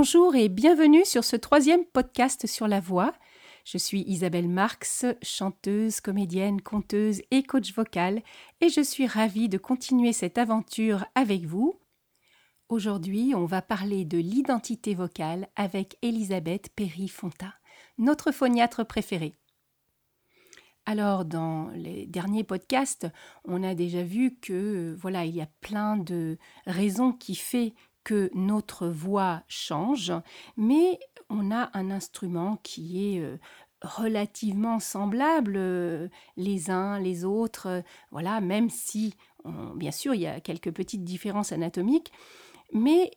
Bonjour et bienvenue sur ce troisième podcast sur la voix. Je suis Isabelle Marx, chanteuse, comédienne, conteuse et coach vocal, et je suis ravie de continuer cette aventure avec vous. Aujourd'hui, on va parler de l'identité vocale avec Elisabeth Perry-Fonta, notre phoniatre préférée. Alors, dans les derniers podcasts, on a déjà vu que voilà, il y a plein de raisons qui font que notre voix change, mais on a un instrument qui est euh, relativement semblable euh, les uns les autres, euh, voilà, même si bien sûr il y a quelques petites différences anatomiques, mais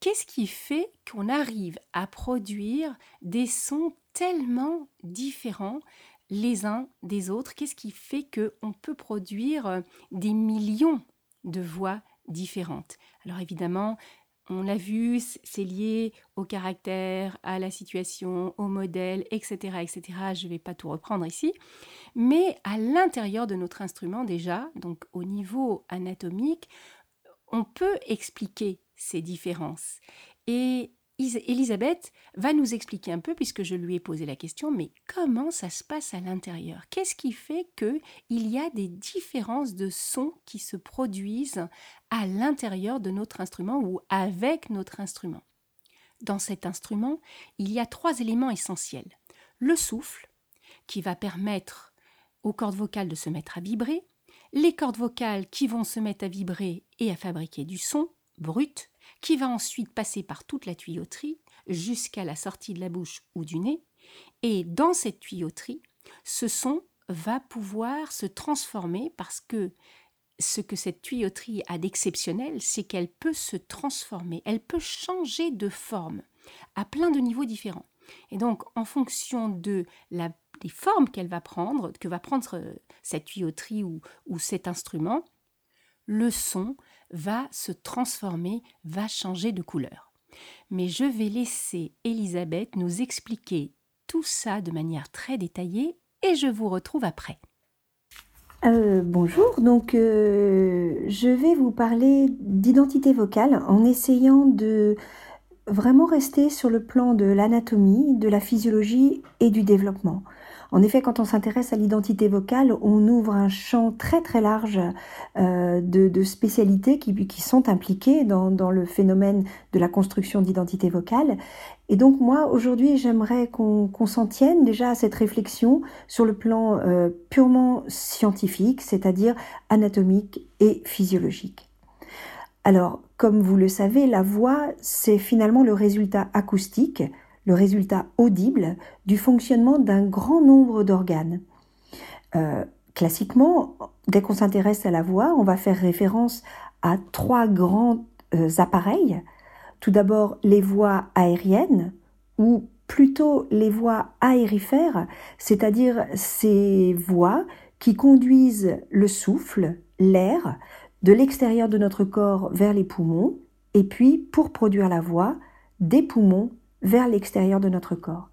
qu'est-ce qui fait qu'on arrive à produire des sons tellement différents les uns des autres? Qu'est-ce qui fait qu'on peut produire des millions de voix différentes? Alors évidemment, on l'a vu, c'est lié au caractère, à la situation, au modèle, etc. etc. Je ne vais pas tout reprendre ici. Mais à l'intérieur de notre instrument déjà, donc au niveau anatomique, on peut expliquer ces différences. Et Elisabeth va nous expliquer un peu, puisque je lui ai posé la question, mais comment ça se passe à l'intérieur? Qu'est-ce qui fait qu'il y a des différences de sons qui se produisent à l'intérieur de notre instrument ou avec notre instrument? Dans cet instrument, il y a trois éléments essentiels. Le souffle, qui va permettre aux cordes vocales de se mettre à vibrer, les cordes vocales qui vont se mettre à vibrer et à fabriquer du son brut, qui va ensuite passer par toute la tuyauterie jusqu'à la sortie de la bouche ou du nez. Et dans cette tuyauterie, ce son va pouvoir se transformer parce que ce que cette tuyauterie a d'exceptionnel, c'est qu'elle peut se transformer, elle peut changer de forme à plein de niveaux différents. Et donc, en fonction de la, des formes qu'elle va prendre, que va prendre cette tuyauterie ou, ou cet instrument, le son va se transformer, va changer de couleur. Mais je vais laisser Elisabeth nous expliquer tout ça de manière très détaillée et je vous retrouve après. Euh, bonjour, donc euh, je vais vous parler d'identité vocale en essayant de vraiment rester sur le plan de l'anatomie, de la physiologie et du développement. En effet, quand on s'intéresse à l'identité vocale, on ouvre un champ très très large euh, de, spécialités qui, sont impliquées dans, dans, le phénomène de la construction d'identité vocale. Et donc moi, aujourd'hui, j'aimerais qu'on s'en tienne déjà à cette réflexion sur le plan euh, purement scientifique, c'est-à-dire anatomique et physiologique. Alors, comme vous le savez, la voix, c'est finalement le résultat acoustique le résultat audible du fonctionnement d'un grand nombre d'organes. Euh, classiquement, dès qu'on s'intéresse à la voix, on va faire référence à trois grands euh, appareils. Tout d'abord, les voies aériennes, ou plutôt les voies aérifères, c'est-à-dire ces voies qui conduisent le souffle, l'air, de l'extérieur de notre corps vers les poumons, et puis, pour produire la voix, des poumons vers l'extérieur de notre corps.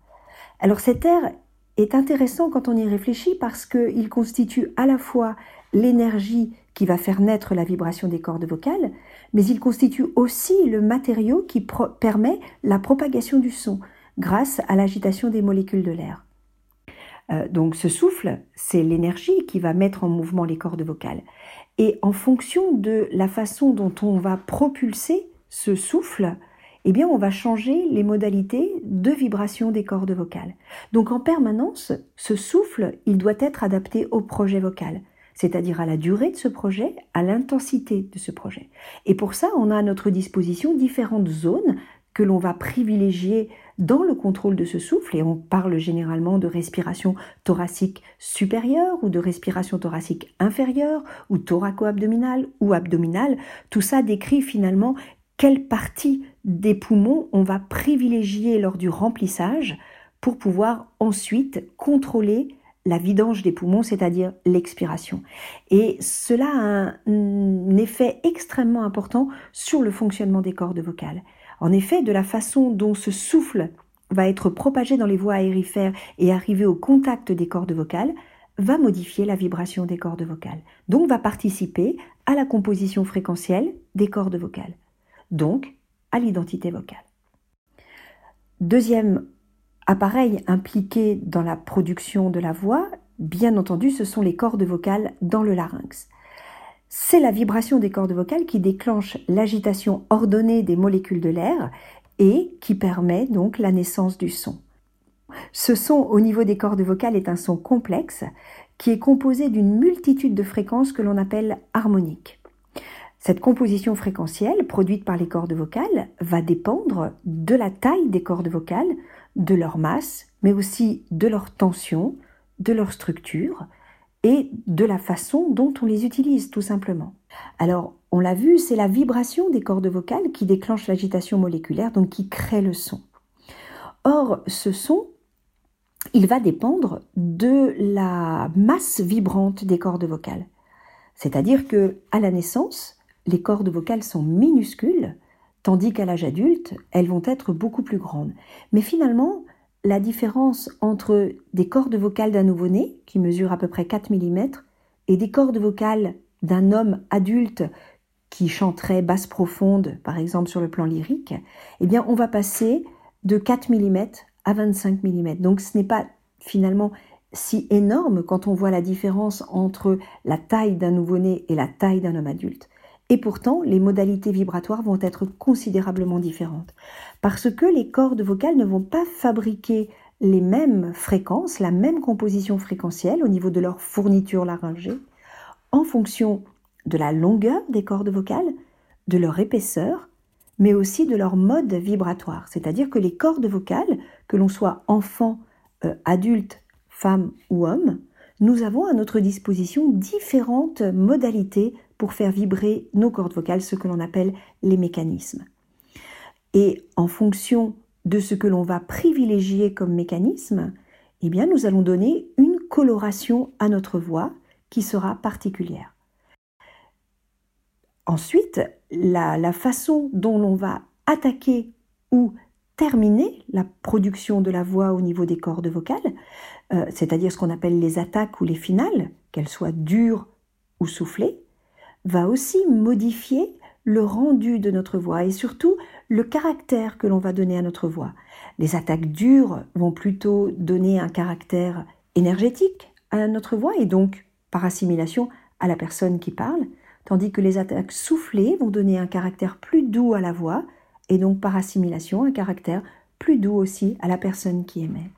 Alors cet air est intéressant quand on y réfléchit parce qu'il constitue à la fois l'énergie qui va faire naître la vibration des cordes vocales, mais il constitue aussi le matériau qui permet la propagation du son grâce à l'agitation des molécules de l'air. Euh, donc ce souffle, c'est l'énergie qui va mettre en mouvement les cordes vocales. Et en fonction de la façon dont on va propulser ce souffle, eh bien, on va changer les modalités de vibration des cordes vocales. Donc, en permanence, ce souffle, il doit être adapté au projet vocal, c'est-à-dire à la durée de ce projet, à l'intensité de ce projet. Et pour ça, on a à notre disposition différentes zones que l'on va privilégier dans le contrôle de ce souffle, et on parle généralement de respiration thoracique supérieure ou de respiration thoracique inférieure ou thoraco-abdominale ou abdominale. Tout ça décrit finalement quelle partie des poumons on va privilégier lors du remplissage pour pouvoir ensuite contrôler la vidange des poumons, c'est-à-dire l'expiration. Et cela a un effet extrêmement important sur le fonctionnement des cordes vocales. En effet, de la façon dont ce souffle va être propagé dans les voies aérifères et arriver au contact des cordes vocales, va modifier la vibration des cordes vocales, donc va participer à la composition fréquentielle des cordes vocales donc à l'identité vocale. Deuxième appareil impliqué dans la production de la voix, bien entendu, ce sont les cordes vocales dans le larynx. C'est la vibration des cordes vocales qui déclenche l'agitation ordonnée des molécules de l'air et qui permet donc la naissance du son. Ce son au niveau des cordes vocales est un son complexe qui est composé d'une multitude de fréquences que l'on appelle harmoniques. Cette composition fréquentielle produite par les cordes vocales va dépendre de la taille des cordes vocales, de leur masse, mais aussi de leur tension, de leur structure et de la façon dont on les utilise tout simplement. Alors, on l'a vu, c'est la vibration des cordes vocales qui déclenche l'agitation moléculaire, donc qui crée le son. Or, ce son, il va dépendre de la masse vibrante des cordes vocales. C'est-à-dire que à la naissance, les cordes vocales sont minuscules, tandis qu'à l'âge adulte, elles vont être beaucoup plus grandes. Mais finalement, la différence entre des cordes vocales d'un nouveau-né, qui mesure à peu près 4 mm, et des cordes vocales d'un homme adulte qui chanterait basse profonde, par exemple sur le plan lyrique, eh bien on va passer de 4 mm à 25 mm. Donc ce n'est pas finalement si énorme quand on voit la différence entre la taille d'un nouveau-né et la taille d'un homme adulte. Et pourtant, les modalités vibratoires vont être considérablement différentes. Parce que les cordes vocales ne vont pas fabriquer les mêmes fréquences, la même composition fréquentielle au niveau de leur fourniture laryngée, en fonction de la longueur des cordes vocales, de leur épaisseur, mais aussi de leur mode vibratoire. C'est-à-dire que les cordes vocales, que l'on soit enfant, euh, adulte, femme ou homme, nous avons à notre disposition différentes modalités pour faire vibrer nos cordes vocales, ce que l'on appelle les mécanismes. Et en fonction de ce que l'on va privilégier comme mécanisme, eh bien, nous allons donner une coloration à notre voix qui sera particulière. Ensuite, la, façon dont l'on va attaquer ou terminer la production de la voix au niveau des cordes vocales, euh, c'est-à-dire ce qu'on appelle les attaques ou les finales, qu'elles soient dures ou soufflées, va aussi modifier le rendu de notre voix et surtout le caractère que l'on va donner à notre voix. Les attaques dures vont plutôt donner un caractère énergétique à notre voix et donc par assimilation à la personne qui parle, tandis que les attaques soufflées vont donner un caractère plus doux à la voix et donc par assimilation un caractère plus doux aussi à la personne qui émet.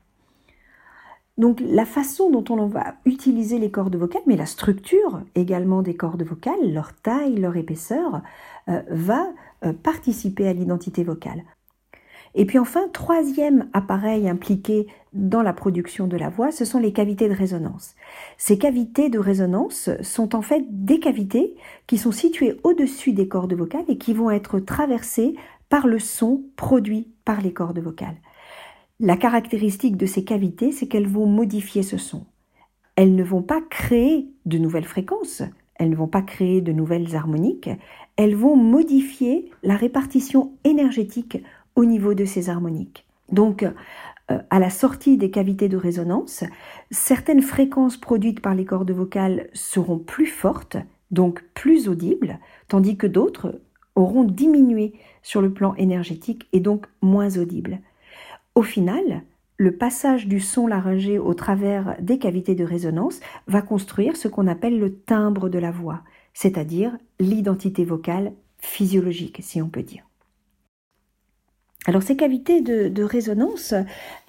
Donc la façon dont on va utiliser les cordes vocales, mais la structure également des cordes vocales, leur taille, leur épaisseur, euh, va euh, participer à l'identité vocale. Et puis enfin, troisième appareil impliqué dans la production de la voix, ce sont les cavités de résonance. Ces cavités de résonance sont en fait des cavités qui sont situées au-dessus des cordes vocales et qui vont être traversées par le son produit par les cordes vocales. La caractéristique de ces cavités, c'est qu'elles vont modifier ce son. Elles ne vont pas créer de nouvelles fréquences, elles ne vont pas créer de nouvelles harmoniques, elles vont modifier la répartition énergétique au niveau de ces harmoniques. Donc, euh, à la sortie des cavités de résonance, certaines fréquences produites par les cordes vocales seront plus fortes, donc plus audibles, tandis que d'autres auront diminué sur le plan énergétique et donc moins audibles. Au final, le passage du son laryngé au travers des cavités de résonance va construire ce qu'on appelle le timbre de la voix, c'est-à-dire l'identité vocale physiologique, si on peut dire. Alors ces cavités de, résonance,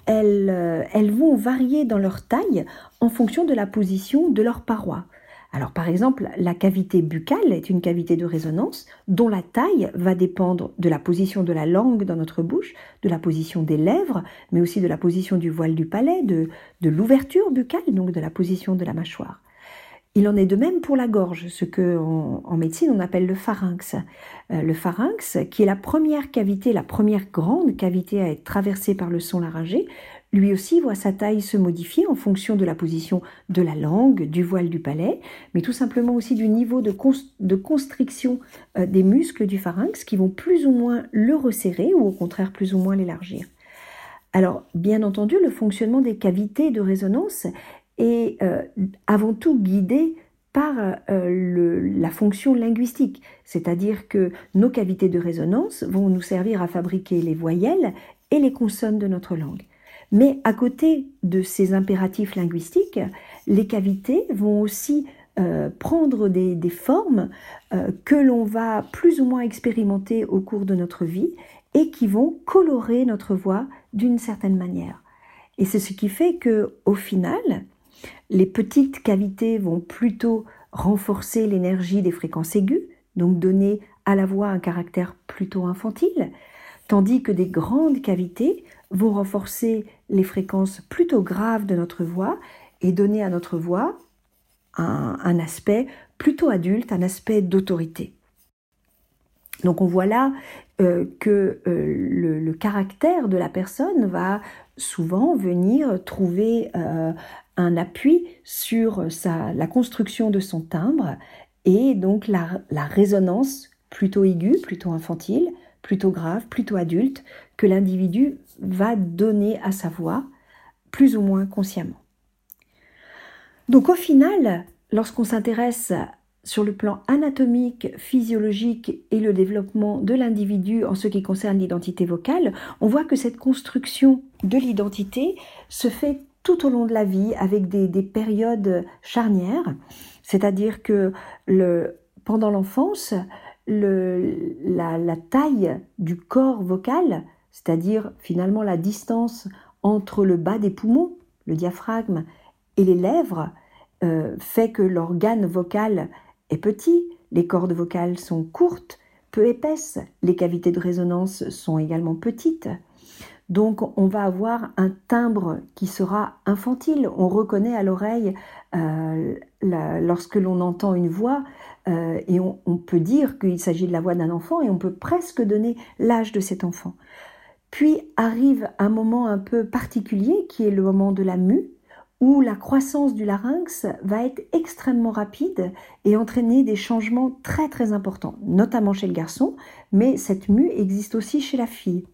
elles, euh, elles, vont varier dans leur taille en fonction de la position de leurs parois. Alors par exemple, la cavité buccale est une cavité de résonance dont la taille va dépendre de la position de la langue dans notre bouche, de la position des lèvres, mais aussi de la position du voile du palais, de, l'ouverture buccale, donc de la position de la mâchoire. Il en est de même pour la gorge, ce que en, médecine on appelle le pharynx. Euh, le pharynx, qui est la première cavité, la première grande cavité à être traversée par le son laryngé, lui aussi voit sa taille se modifier en fonction de la position de la langue, du voile du palais, mais tout simplement aussi du niveau de, constriction euh, des muscles du pharynx qui vont plus ou moins le resserrer ou au contraire plus ou moins l'élargir. Alors, bien entendu, le fonctionnement des cavités de résonance est euh, avant tout guidé par euh, la fonction linguistique, c'est-à-dire que nos cavités de résonance vont nous servir à fabriquer les voyelles et les consonnes de notre langue. Mais à côté de ces impératifs linguistiques, les cavités vont aussi euh, prendre des, formes euh, que l'on va plus ou moins expérimenter au cours de notre vie et qui vont colorer notre voix d'une certaine manière. Et c'est ce qui fait que, au final, les petites cavités vont plutôt renforcer l'énergie des fréquences aiguës, donc donner à la voix un caractère plutôt infantile, tandis que des grandes cavités vont renforcer les fréquences plutôt graves de notre voix et donner à notre voix un, aspect plutôt adulte, un aspect d'autorité. Donc on voit là euh, que euh, le, caractère de la personne va souvent venir trouver euh, un appui sur la construction de son timbre et donc la, la résonance plutôt aiguë, plutôt infantile, plutôt grave, plutôt adulte, que l'individu va donner à sa voix, plus ou moins consciemment. Donc au final, lorsqu'on s'intéresse sur le plan anatomique, physiologique et le développement de l'individu en ce qui concerne l'identité vocale, on voit que cette construction de l'identité se fait tout au long de la vie avec des, périodes charnières, c'est-à-dire que pendant l'enfance, la, taille du corps vocal, c'est-à-dire finalement la distance entre le bas des poumons, le diaphragme, et les lèvres, euh, fait que l'organe vocal est petit, les cordes vocales sont courtes, peu épaisses, les cavités de résonance sont également petites. Donc on va avoir un timbre qui sera infantile. On reconnaît à l'oreille euh, lorsque l'on entend une voix euh, et on, on, peut dire qu'il s'agit de la voix d'un enfant et on peut presque donner l'âge de cet enfant. Puis arrive un moment un peu particulier qui est le moment de la mue, où la croissance du larynx va être extrêmement rapide et entraîner des changements très très importants, notamment chez le garçon, mais cette mue existe aussi chez la fille.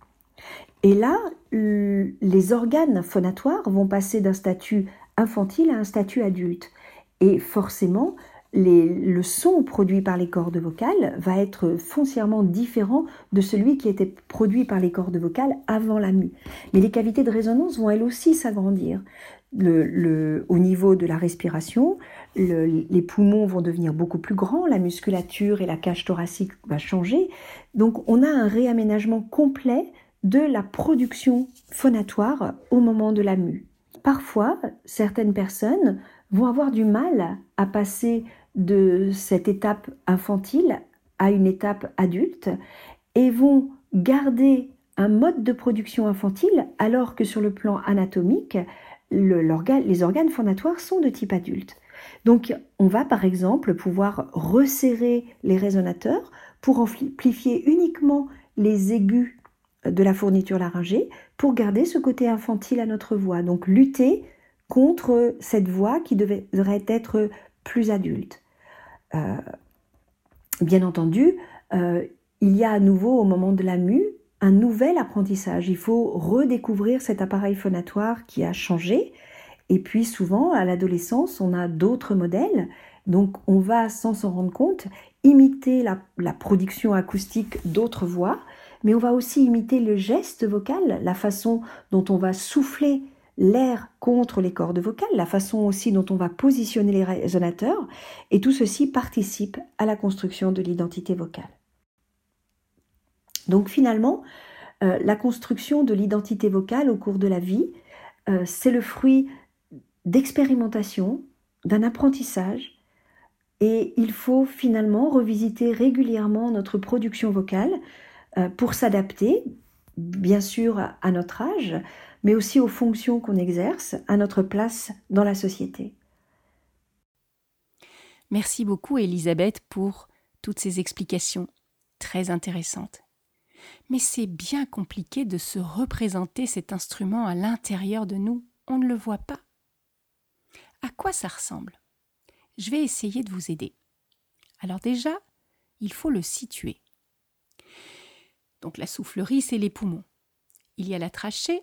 Et là, les organes phonatoires vont passer d'un statut infantile à un statut adulte. Et forcément, le son produit par les cordes vocales va être foncièrement différent de celui qui était produit par les cordes vocales avant la mue. Mais les cavités de résonance vont elles aussi s'agrandir. au niveau de la respiration, les poumons vont devenir beaucoup plus grands, la musculature et la cage thoracique va changer. Donc on a un réaménagement complet de la production phonatoire au moment de la mue. Parfois, certaines personnes vont avoir du mal à passer de cette étape infantile à une étape adulte et vont garder un mode de production infantile alors que sur le plan anatomique, les organes phonatoires sont de type adulte. Donc on va par exemple pouvoir resserrer les résonateurs pour amplifier uniquement les aigus de la fourniture laryngée pour garder ce côté infantile à notre voix. Donc lutter contre cette voix qui devrait être plus adulte. Euh, bien entendu, euh, il y a à nouveau au moment de la mue un nouvel apprentissage. Il faut redécouvrir cet appareil phonatoire qui a changé. Et puis souvent, à l'adolescence, on a d'autres modèles. Donc on va, sans s'en rendre compte, imiter la production acoustique d'autres voix, mais on va aussi imiter le geste vocal, la façon dont on va souffler l'air contre les cordes vocales, la façon aussi dont on va positionner les résonateurs, et tout ceci participe à la construction de l'identité vocale. Donc finalement, euh, la construction de l'identité vocale au cours de la vie, euh, c'est le fruit d'expérimentation, d'un apprentissage, et il faut finalement revisiter régulièrement notre production vocale pour s'adapter, bien sûr, à notre âge, mais aussi aux fonctions qu'on exerce, à notre place dans la société. Merci beaucoup Elisabeth pour toutes ces explications très intéressantes. Mais c'est bien compliqué de se représenter cet instrument à l'intérieur de nous, on ne le voit pas. À quoi ça ressemble? Je vais essayer de vous aider. Alors déjà, il faut le situer. Donc la soufflerie, c'est les poumons. Il y a la trachée,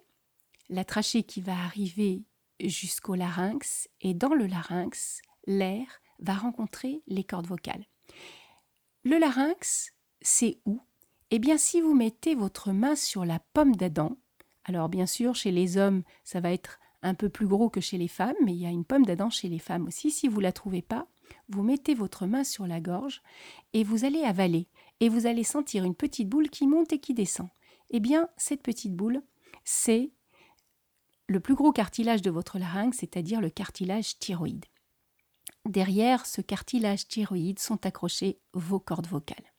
la trachée qui va arriver jusqu'au larynx et dans le larynx, l'air va rencontrer les cordes vocales. Le larynx, c'est où? Eh bien, si vous mettez votre main sur la pomme d'Adam, Alors bien sûr, chez les hommes, ça va être un peu plus gros que chez les femmes, mais il y a une pomme d'Adam chez les femmes aussi. Si vous ne la trouvez pas, vous mettez votre main sur la gorge et vous allez avaler et vous allez sentir une petite boule qui monte et qui descend. Eh bien, cette petite boule, c'est le plus gros cartilage de votre larynx, c'est-à-dire le cartilage thyroïde. Derrière ce cartilage thyroïde sont accrochées vos cordes vocales.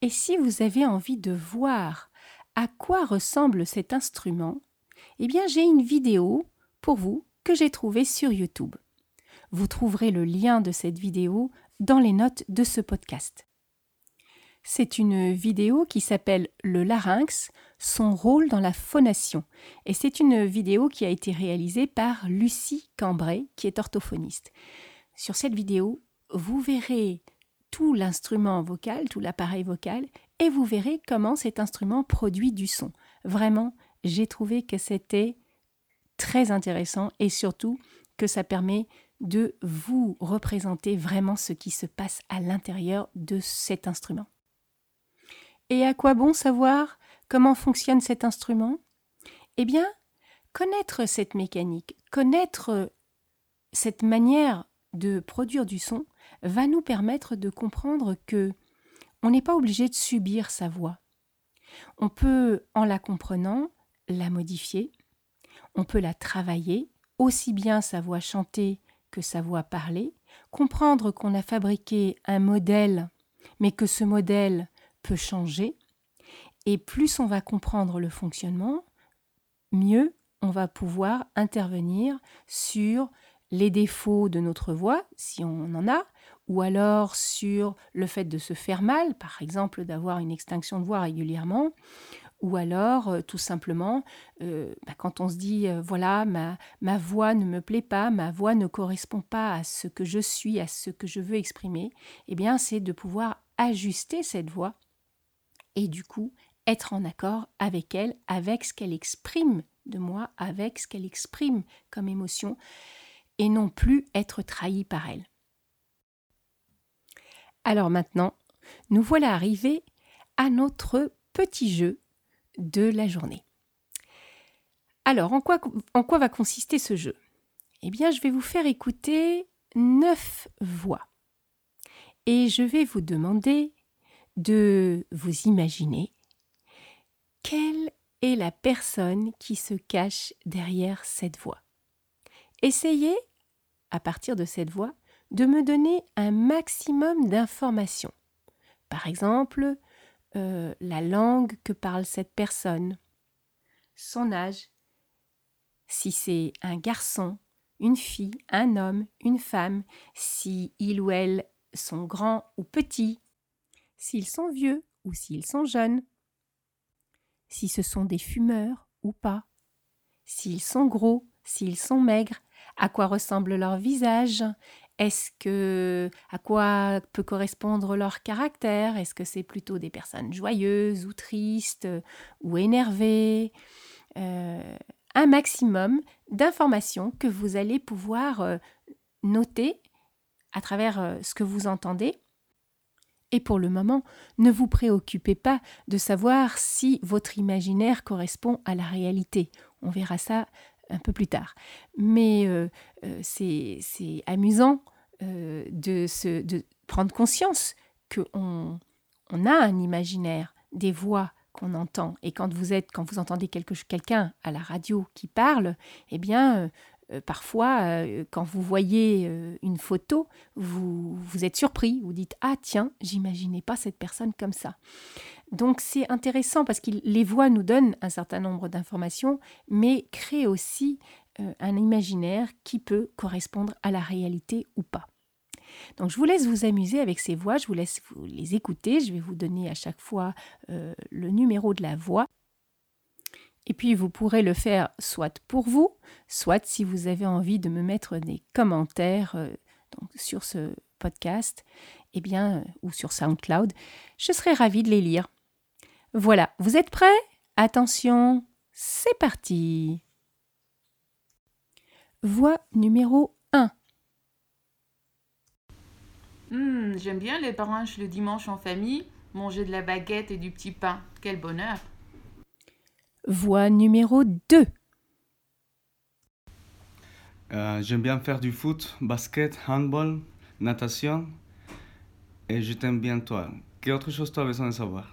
Et si vous avez envie de voir à quoi ressemble cet instrument, eh bien j'ai une vidéo pour vous que j'ai trouvée sur YouTube. Vous trouverez le lien de cette vidéo dans les notes de ce podcast. C'est une vidéo qui s'appelle Le larynx, son rôle dans la phonation. Et c'est une vidéo qui a été réalisée par Lucie Cambrai, qui est orthophoniste. Sur cette vidéo, vous verrez tout l'instrument vocal, tout l'appareil vocal, et vous verrez comment cet instrument produit du son. Vraiment, j'ai trouvé que c'était très intéressant et surtout que ça permet de vous représenter vraiment ce qui se passe à l'intérieur de cet instrument. Et à quoi bon savoir comment fonctionne cet instrument? Eh bien, connaître cette mécanique, connaître cette manière de produire du son va nous permettre de comprendre que on n'est pas obligé de subir sa voix. On peut, en la comprenant, la modifier, on peut la travailler, aussi bien sa voix chantée que sa voix parlée, comprendre qu'on a fabriqué un modèle, mais que ce modèle peut changer, et plus on va comprendre le fonctionnement, mieux on va pouvoir intervenir sur les défauts de notre voix, si on en a, ou alors sur le fait de se faire mal, par exemple d'avoir une extinction de voix régulièrement, ou alors, euh, tout simplement, euh, bah, quand on se dit, euh, voilà, ma, ma voix ne me plaît pas, ma voix ne correspond pas à ce que je suis, à ce que je veux exprimer, eh bien, c'est de pouvoir ajuster cette voix et du coup être en accord avec elle, avec ce qu'elle exprime de moi, avec ce qu'elle exprime comme émotion, et non plus être trahi par elle. Alors maintenant, nous voilà arrivés à notre petit jeu de la journée. Alors, en quoi, en quoi va consister ce jeu? Eh bien, je vais vous faire écouter neuf voix. Et je vais vous demander de vous imaginer quelle est la personne qui se cache derrière cette voix. Essayez, à partir de cette voix, de me donner un maximum d'informations. Par exemple, euh, la langue que parle cette personne, son âge, si c'est un garçon, une fille, un homme, une femme, si il ou elle sont grands ou petits, s'ils sont vieux ou s'ils sont jeunes, si ce sont des fumeurs ou pas, s'ils sont gros, s'ils sont maigres, à quoi ressemble leur visage, est-ce que à quoi peut correspondre leur caractère? Est-ce que c'est plutôt des personnes joyeuses ou tristes ou énervées? Euh, Un maximum d'informations que vous allez pouvoir euh, noter à travers euh, ce que vous entendez. Et pour le moment, ne vous préoccupez pas de savoir si votre imaginaire correspond à la réalité. On verra ça un peu plus tard. Mais euh, euh, c'est amusant euh, de, se, de prendre conscience qu'on on a un imaginaire, des voix qu'on entend. Et quand vous êtes, quand vous entendez quelqu'un à la radio qui parle, eh bien, parfois, quand vous voyez une photo, vous, vous êtes surpris, vous dites Ah, tiens, j'imaginais pas cette personne comme ça. Donc c'est intéressant parce que les voix nous donnent un certain nombre d'informations, mais créent aussi euh, un imaginaire qui peut correspondre à la réalité ou pas. Donc je vous laisse vous amuser avec ces voix, je vous laisse vous les écouter, je vais vous donner à chaque fois euh, le numéro de la voix. Et puis vous pourrez le faire soit pour vous, soit si vous avez envie de me mettre des commentaires euh, sur ce podcast, eh bien, ou sur SoundCloud, je serai ravie de les lire. Voilà, vous êtes prêts? Attention, c'est parti! Voix numéro 1 hmm, J'aime bien les branches le dimanche en famille, manger de la baguette et du petit pain. Quel bonheur Voix numéro 2. Euh, J'aime bien faire du foot, basket, handball, natation. Et je t'aime bien toi. Quelle autre chose tu as besoin de savoir?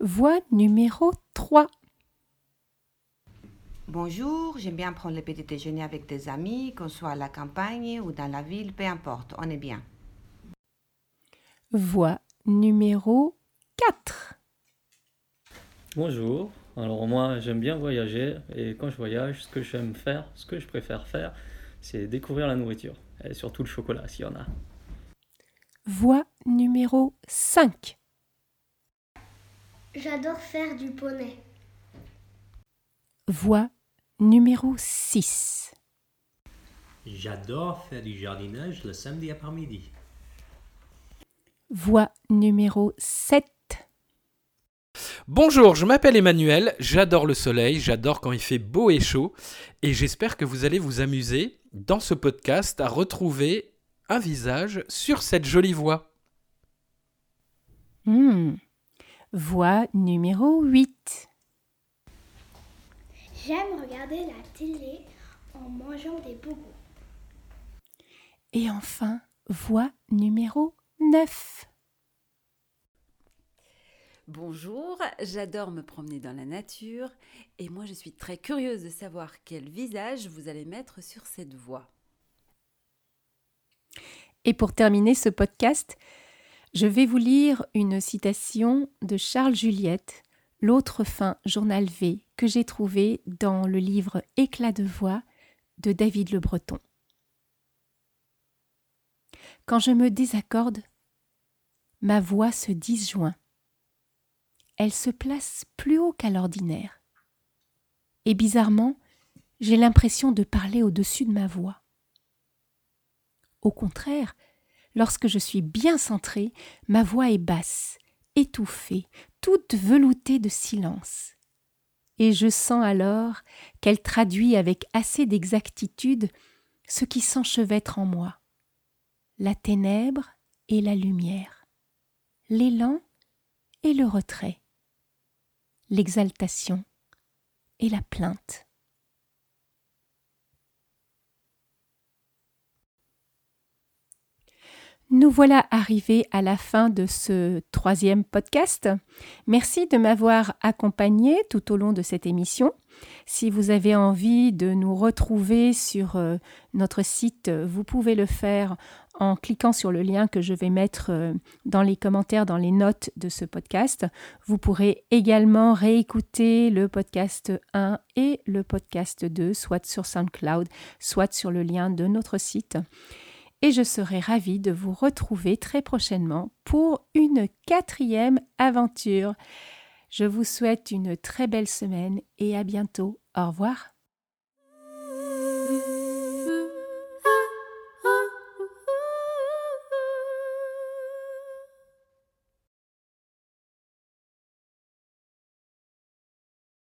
Voix numéro 3. Bonjour, j'aime bien prendre le petit déjeuner avec des amis, qu'on soit à la campagne ou dans la ville, peu importe, on est bien. Voix numéro 4. Bonjour. Alors moi, j'aime bien voyager et quand je voyage, ce que j'aime faire, ce que je préfère faire, c'est découvrir la nourriture et surtout le chocolat s'il y en a. Voix numéro 5. J'adore faire du poney. Voix numéro 6. J'adore faire du jardinage le samedi après-midi. Voix numéro 7. Bonjour, je m'appelle Emmanuel, j'adore le soleil, j'adore quand il fait beau et chaud, et j'espère que vous allez vous amuser dans ce podcast à retrouver un visage sur cette jolie voix. Hmm. Voix numéro 8. J'aime regarder la télé en mangeant des bobos. Et enfin, voix numéro 9. Bonjour, j'adore me promener dans la nature et moi je suis très curieuse de savoir quel visage vous allez mettre sur cette voie. Et pour terminer ce podcast, je vais vous lire une citation de Charles Juliette, l'autre fin journal V, que j'ai trouvé dans le livre Éclat de voix de David Le Breton. Quand je me désaccorde, ma voix se disjoint. Elle se place plus haut qu'à l'ordinaire. Et bizarrement, j'ai l'impression de parler au-dessus de ma voix. Au contraire, lorsque je suis bien centrée, ma voix est basse, étouffée, toute veloutée de silence. Et je sens alors qu'elle traduit avec assez d'exactitude ce qui s'enchevêtre en moi la ténèbre et la lumière, l'élan et le retrait, l'exaltation et la plainte. Nous voilà arrivés à la fin de ce troisième podcast. Merci de m'avoir accompagné tout au long de cette émission. Si vous avez envie de nous retrouver sur euh, notre site, vous pouvez le faire en cliquant sur le lien que je vais mettre euh, dans les commentaires, dans les notes de ce podcast. Vous pourrez également réécouter le podcast 1 et le podcast 2, soit sur SoundCloud, soit sur le lien de notre site et je serai ravie de vous retrouver très prochainement pour une quatrième aventure. Je vous souhaite une très belle semaine et à bientôt. Au revoir.